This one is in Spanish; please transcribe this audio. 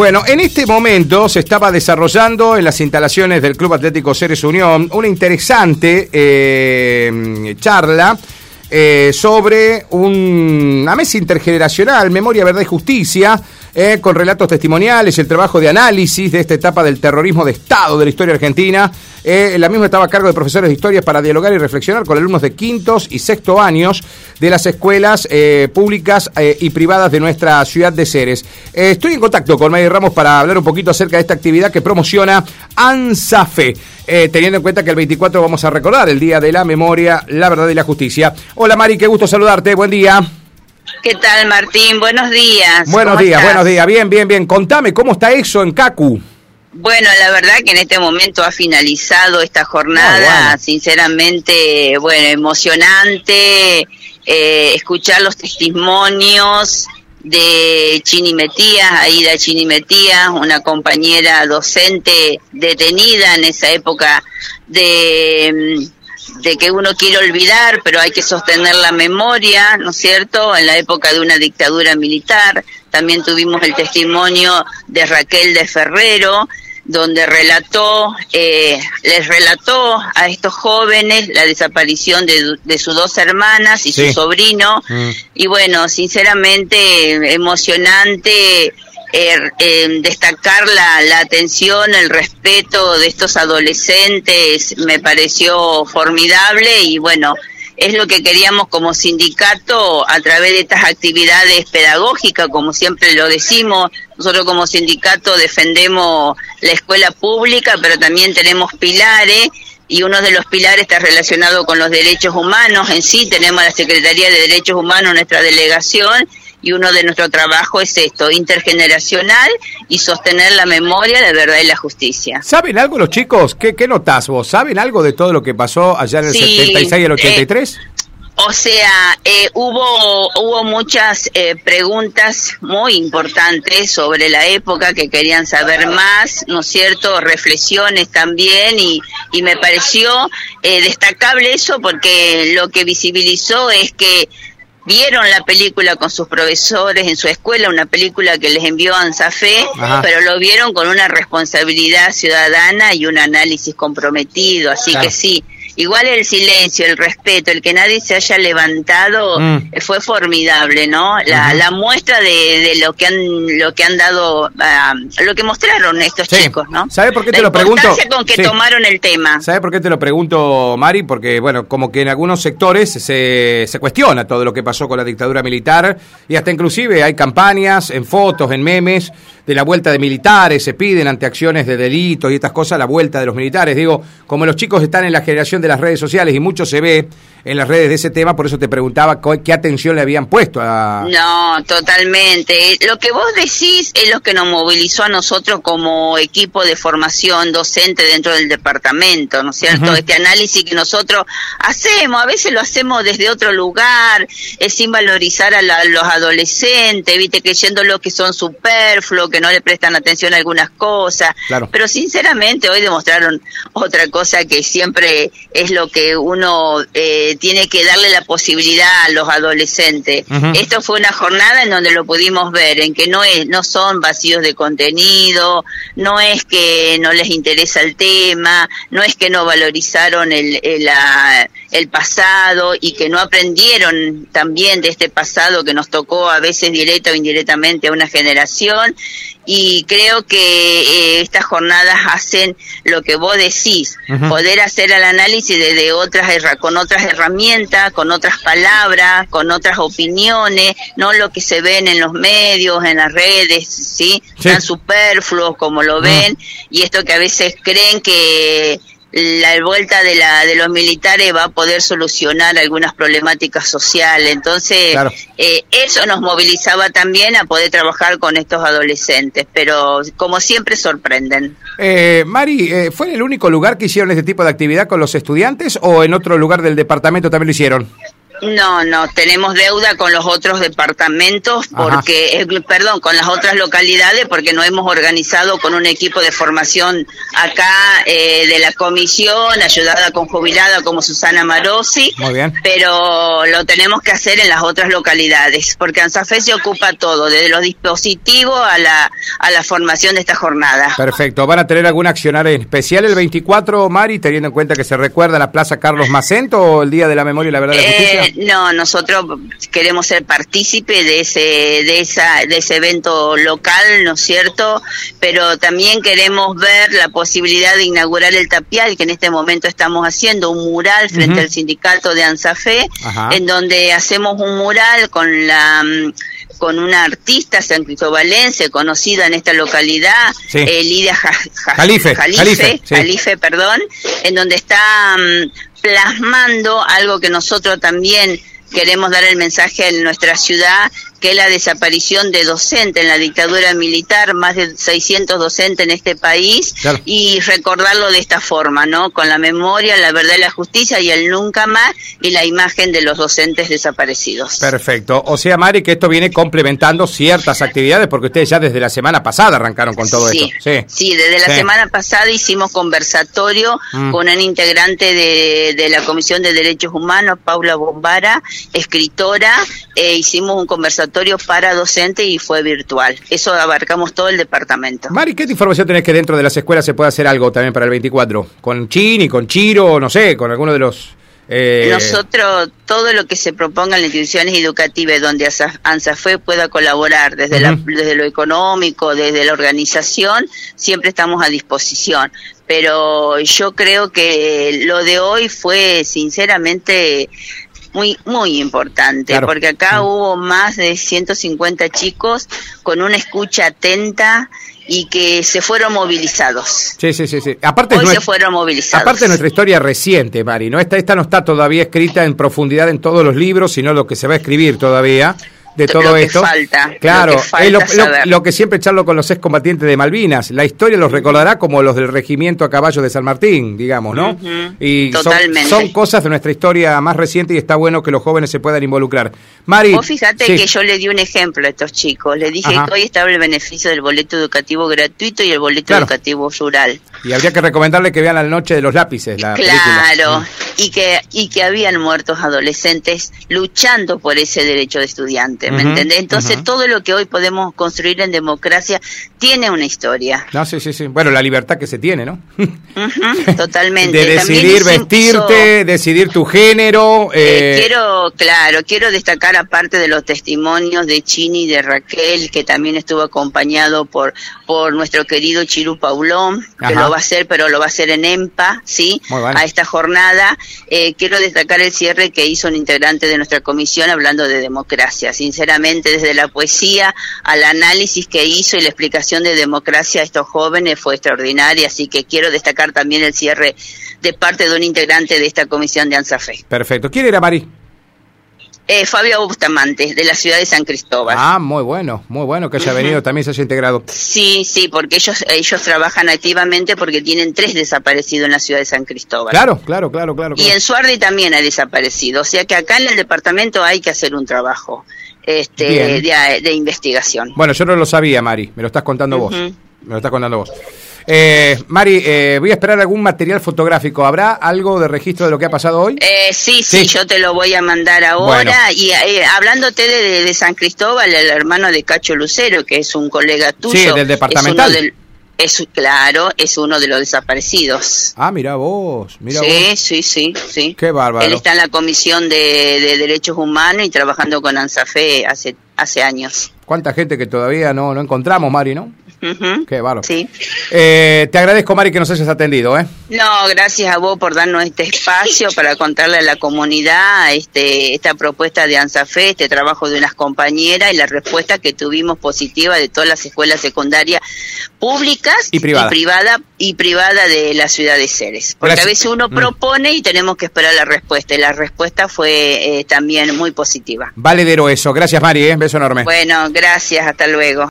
Bueno, en este momento se estaba desarrollando en las instalaciones del Club Atlético Ceres Unión una interesante eh, charla eh, sobre una mesa intergeneracional, Memoria, Verdad y Justicia, eh, con relatos testimoniales, el trabajo de análisis de esta etapa del terrorismo de Estado de la historia argentina. Eh, la misma estaba a cargo de profesores de historia para dialogar y reflexionar con alumnos de quintos y sexto años de las escuelas eh, públicas y privadas de nuestra ciudad de Ceres. estoy en contacto con Mari Ramos para hablar un poquito acerca de esta actividad que promociona ANSAFE, teniendo en cuenta que el 24 vamos a recordar el Día de la Memoria, la Verdad y la Justicia. Hola Mari, qué gusto saludarte, buen día. ¿Qué tal, Martín? Buenos días. Buenos días, buenos días. Bien, bien, bien. Contame, ¿cómo está eso en CACU? Bueno, la verdad que en este momento ha finalizado esta jornada, sinceramente, bueno, emocionante, eh, escuchar los testimonios de Chini Metías, Aida Chini Metías, una compañera docente detenida en esa época de de que uno quiere olvidar, pero hay que sostener la memoria, ¿no es cierto?, en la época de una dictadura militar. También tuvimos el testimonio de Raquel de Ferrero, donde relató, eh, les relató a estos jóvenes la desaparición de, de sus dos hermanas y su sobrino. Mm. Y bueno, sinceramente emocionante eh, destacar la, la, atención, el respeto de estos adolescentes me pareció formidable y bueno, es lo que queríamos como sindicato a través de estas actividades pedagógicas, como siempre lo decimos, nosotros como sindicato defendemos la escuela pública, pero también tenemos pilares y uno de los pilares está relacionado con los derechos humanos. En sí, tenemos la Secretaría de Derechos Humanos, nuestra delegación, y uno de nuestro trabajo es esto, intergeneracional y sostener la memoria de verdad y la justicia. ¿Saben algo los chicos? ¿Qué, qué notás vos? ¿Saben algo de todo lo que pasó allá en el 76 y el 83? Eh, o sea, eh, hubo, hubo muchas eh, preguntas muy importantes sobre la época que querían saber más, ¿no es cierto? Reflexiones también y, y me pareció destacable eso porque lo que visibilizó es que vieron la película con sus profesores en su escuela, una película que les envió ANSAFE, pero lo vieron con una responsabilidad ciudadana y un análisis comprometido, así que sí, igual el silencio, el respeto, el que nadie se haya levantado mm. eh, fue formidable, ¿no? La, muestra de, lo que han lo que han dado, ah, lo que mostraron estos chicos, ¿no? ¿Sabe por qué te lo pregunto? con que tomaron el tema. ¿Sabe por qué te lo pregunto, Mari? Porque, bueno, como que en algunos sectores se, se cuestiona todo lo que pasó con la dictadura militar y hasta inclusive hay campañas en fotos, en memes de la vuelta de militares, se piden ante acciones de delitos y estas cosas la vuelta de los militares. Digo, como los chicos están en la generación de las redes sociales y mucho se ve en las redes de ese tema, por eso te preguntaba qué atención le habían puesto a... No, totalmente. Lo que vos decís es lo que nos movilizó a nosotros como equipo de formación docente dentro del departamento, ¿no es cierto? Este análisis que nosotros hacemos, a veces lo hacemos desde otro lugar, es sin valorizar a, los adolescentes, viste, creyendo lo que son superfluos, que no le prestan atención a algunas cosas, claro. pero sinceramente hoy demostraron otra cosa que siempre es lo que uno... Eh, tiene que darle la posibilidad a los adolescentes. Esto fue una jornada en donde lo pudimos ver, en que no es, no son vacíos de contenido, no es que no les interesa el tema, no es que no valorizaron el, el, el pasado y que no aprendieron también de este pasado que nos tocó a veces directa o indirectamente a una generación y creo que eh, estas jornadas hacen lo que vos decís, poder hacer el análisis desde otras con otras herramientas, con otras palabras, con otras opiniones, no lo que se ven en los medios, en las redes, ¿sí? Tan superfluos como lo ven, y esto que a veces creen que la vuelta de, la, de los militares va a poder solucionar algunas problemáticas sociales. Entonces, eh, eso nos movilizaba también a poder trabajar con estos adolescentes, pero como siempre sorprenden. Eh, Mari, eh, ¿fue el único lugar que hicieron este tipo de actividad con los estudiantes o en otro lugar del departamento también lo hicieron? No, no, tenemos deuda con los otros departamentos porque, eh, perdón, con las otras localidades porque no hemos organizado con un equipo de formación acá eh, de la comisión, ayudada con jubilada como Susana Marosi. Muy bien. Pero lo tenemos que hacer en las otras localidades porque ANSAFE se ocupa todo, desde los dispositivos a la, a la formación de esta jornada. Perfecto. ¿Van a tener algún accionar especial el 24, Mari, teniendo en cuenta que se recuerda la Plaza Carlos Macento o el Día de la Memoria y la Verdad de la Justicia? No, nosotros queremos ser partícipe de ese, de esa, de ese evento local, ¿no es cierto? Pero también queremos ver la posibilidad de inaugurar el tapial, que en este momento estamos haciendo un mural frente al sindicato de ANSAFE, en donde hacemos un mural con la con una artista san cristobalense conocida en esta localidad, eh, Lidia Jalife, Jalife, perdón, en donde está mm, plasmando algo que nosotros también queremos dar el mensaje en nuestra ciudad que es la desaparición de docentes en la dictadura militar, más de 600 docentes en este país, y recordarlo de esta forma, ¿no? Con la memoria, la verdad y la justicia y el nunca más y la imagen de los docentes desaparecidos. Perfecto. O sea, Mari, que esto viene complementando ciertas actividades, porque ustedes ya desde la semana pasada arrancaron con todo esto. Sí, sí, desde la semana pasada hicimos conversatorio mm. con un integrante de, de, la Comisión de Derechos Humanos, Paula Bombara, escritora, e hicimos un conversatorio para docente y fue virtual. Eso abarcamos todo el departamento. Mari, ¿qué información tenés que dentro de las escuelas se puede hacer algo también para el 24? ¿Con Chini, con Chiro, no sé, con alguno de los... Eh... Nosotros, todo lo que se proponga en las instituciones educativas donde ANSAFE pueda colaborar, desde, la, desde lo económico, desde la organización, siempre estamos a disposición. Pero yo creo que lo de hoy fue sinceramente muy muy importante, porque acá mm. hubo más de 150 chicos con una escucha atenta y que se fueron movilizados. Sí, sí, sí, sí. Aparte Hoy se fueron movilizados. Aparte de nuestra historia reciente, Mari, ¿no? Esta, esta no está todavía escrita en profundidad en todos los libros, sino lo que se va a escribir todavía de todo esto. Falta, claro, lo es lo, que siempre charlo con los excombatientes de Malvinas. La historia los recordará como los del regimiento a caballo de San Martín, digamos, ¿no? Y Son, cosas de nuestra historia más reciente y está bueno que los jóvenes se puedan involucrar. Mari. Vos fíjate que yo le di un ejemplo a estos chicos. Le dije que hoy estaba el beneficio del boleto educativo gratuito y el boleto educativo rural. Y habría que recomendarle que vean la noche de los lápices, la Claro, y que, y que habían muertos adolescentes luchando por ese derecho de estudiante. ¿me entendés? Entonces todo lo que hoy podemos construir en democracia tiene una historia. No, sí, sí, sí. Bueno, la libertad que se tiene, ¿no? totalmente. De decidir vestirte, decidir tu género. Eh, eh... quiero, claro, quiero destacar aparte de los testimonios de Chini y de Raquel, que también estuvo acompañado por, por nuestro querido Chiru Paulón, que lo va a hacer, pero lo va a hacer en EMPA, ¿sí? A esta jornada. Eh, quiero destacar el cierre que hizo un integrante de nuestra comisión hablando de democracia. Sinceramente, desde la poesía al análisis que hizo y la explicación de democracia a estos jóvenes fue extraordinaria, así que quiero destacar también el cierre de parte de un integrante de esta comisión de ANSAFE. Perfecto. ¿Quién era Mari? Eh, Fabio Bustamante, de la ciudad de San Cristóbal. Ah, muy bueno, muy bueno que haya venido, también se haya integrado. Sí, sí, porque ellos ellos trabajan activamente porque tienen tres desaparecidos en la ciudad de San Cristóbal. Claro, claro, claro, claro. Y en Suardi también hay desaparecido, o sea que acá en el departamento hay que hacer un trabajo este, de, investigación. Bueno, yo no lo sabía, Mari, me lo estás contando vos. Me lo estás contando vos. Eh, Mari, eh, voy a esperar algún material fotográfico. ¿Habrá algo de registro de lo que ha pasado hoy? Eh, sí, sí, yo te lo voy a mandar ahora. Y eh, hablándote de, San Cristóbal, el hermano de Cacho Lucero, que es un colega tuyo. Sí, del departamental. Es, claro, es uno de los desaparecidos. Ah, mira vos, mira sí, Sí, sí, sí. Qué bárbaro. Él está en la Comisión de, Derechos Humanos y trabajando con ANSAFE hace, hace años. ¿Cuánta gente que todavía no, no encontramos, Mari, no? Qué bárbaro. Sí. Eh, te agradezco, Mari, que nos hayas atendido. ¿eh? No, gracias a vos por darnos este espacio para contarle a la comunidad este, esta propuesta de ANSAFE, este trabajo de unas compañeras y la respuesta que tuvimos positiva de todas las escuelas secundarias públicas y privadas y, privada, de la ciudad de Ceres. Porque a veces uno mm. propone y tenemos que esperar la respuesta. Y la respuesta fue eh, también muy positiva. Valedero eso. Gracias, Mari. ¿eh? Beso enorme. Bueno, gracias. Hasta luego.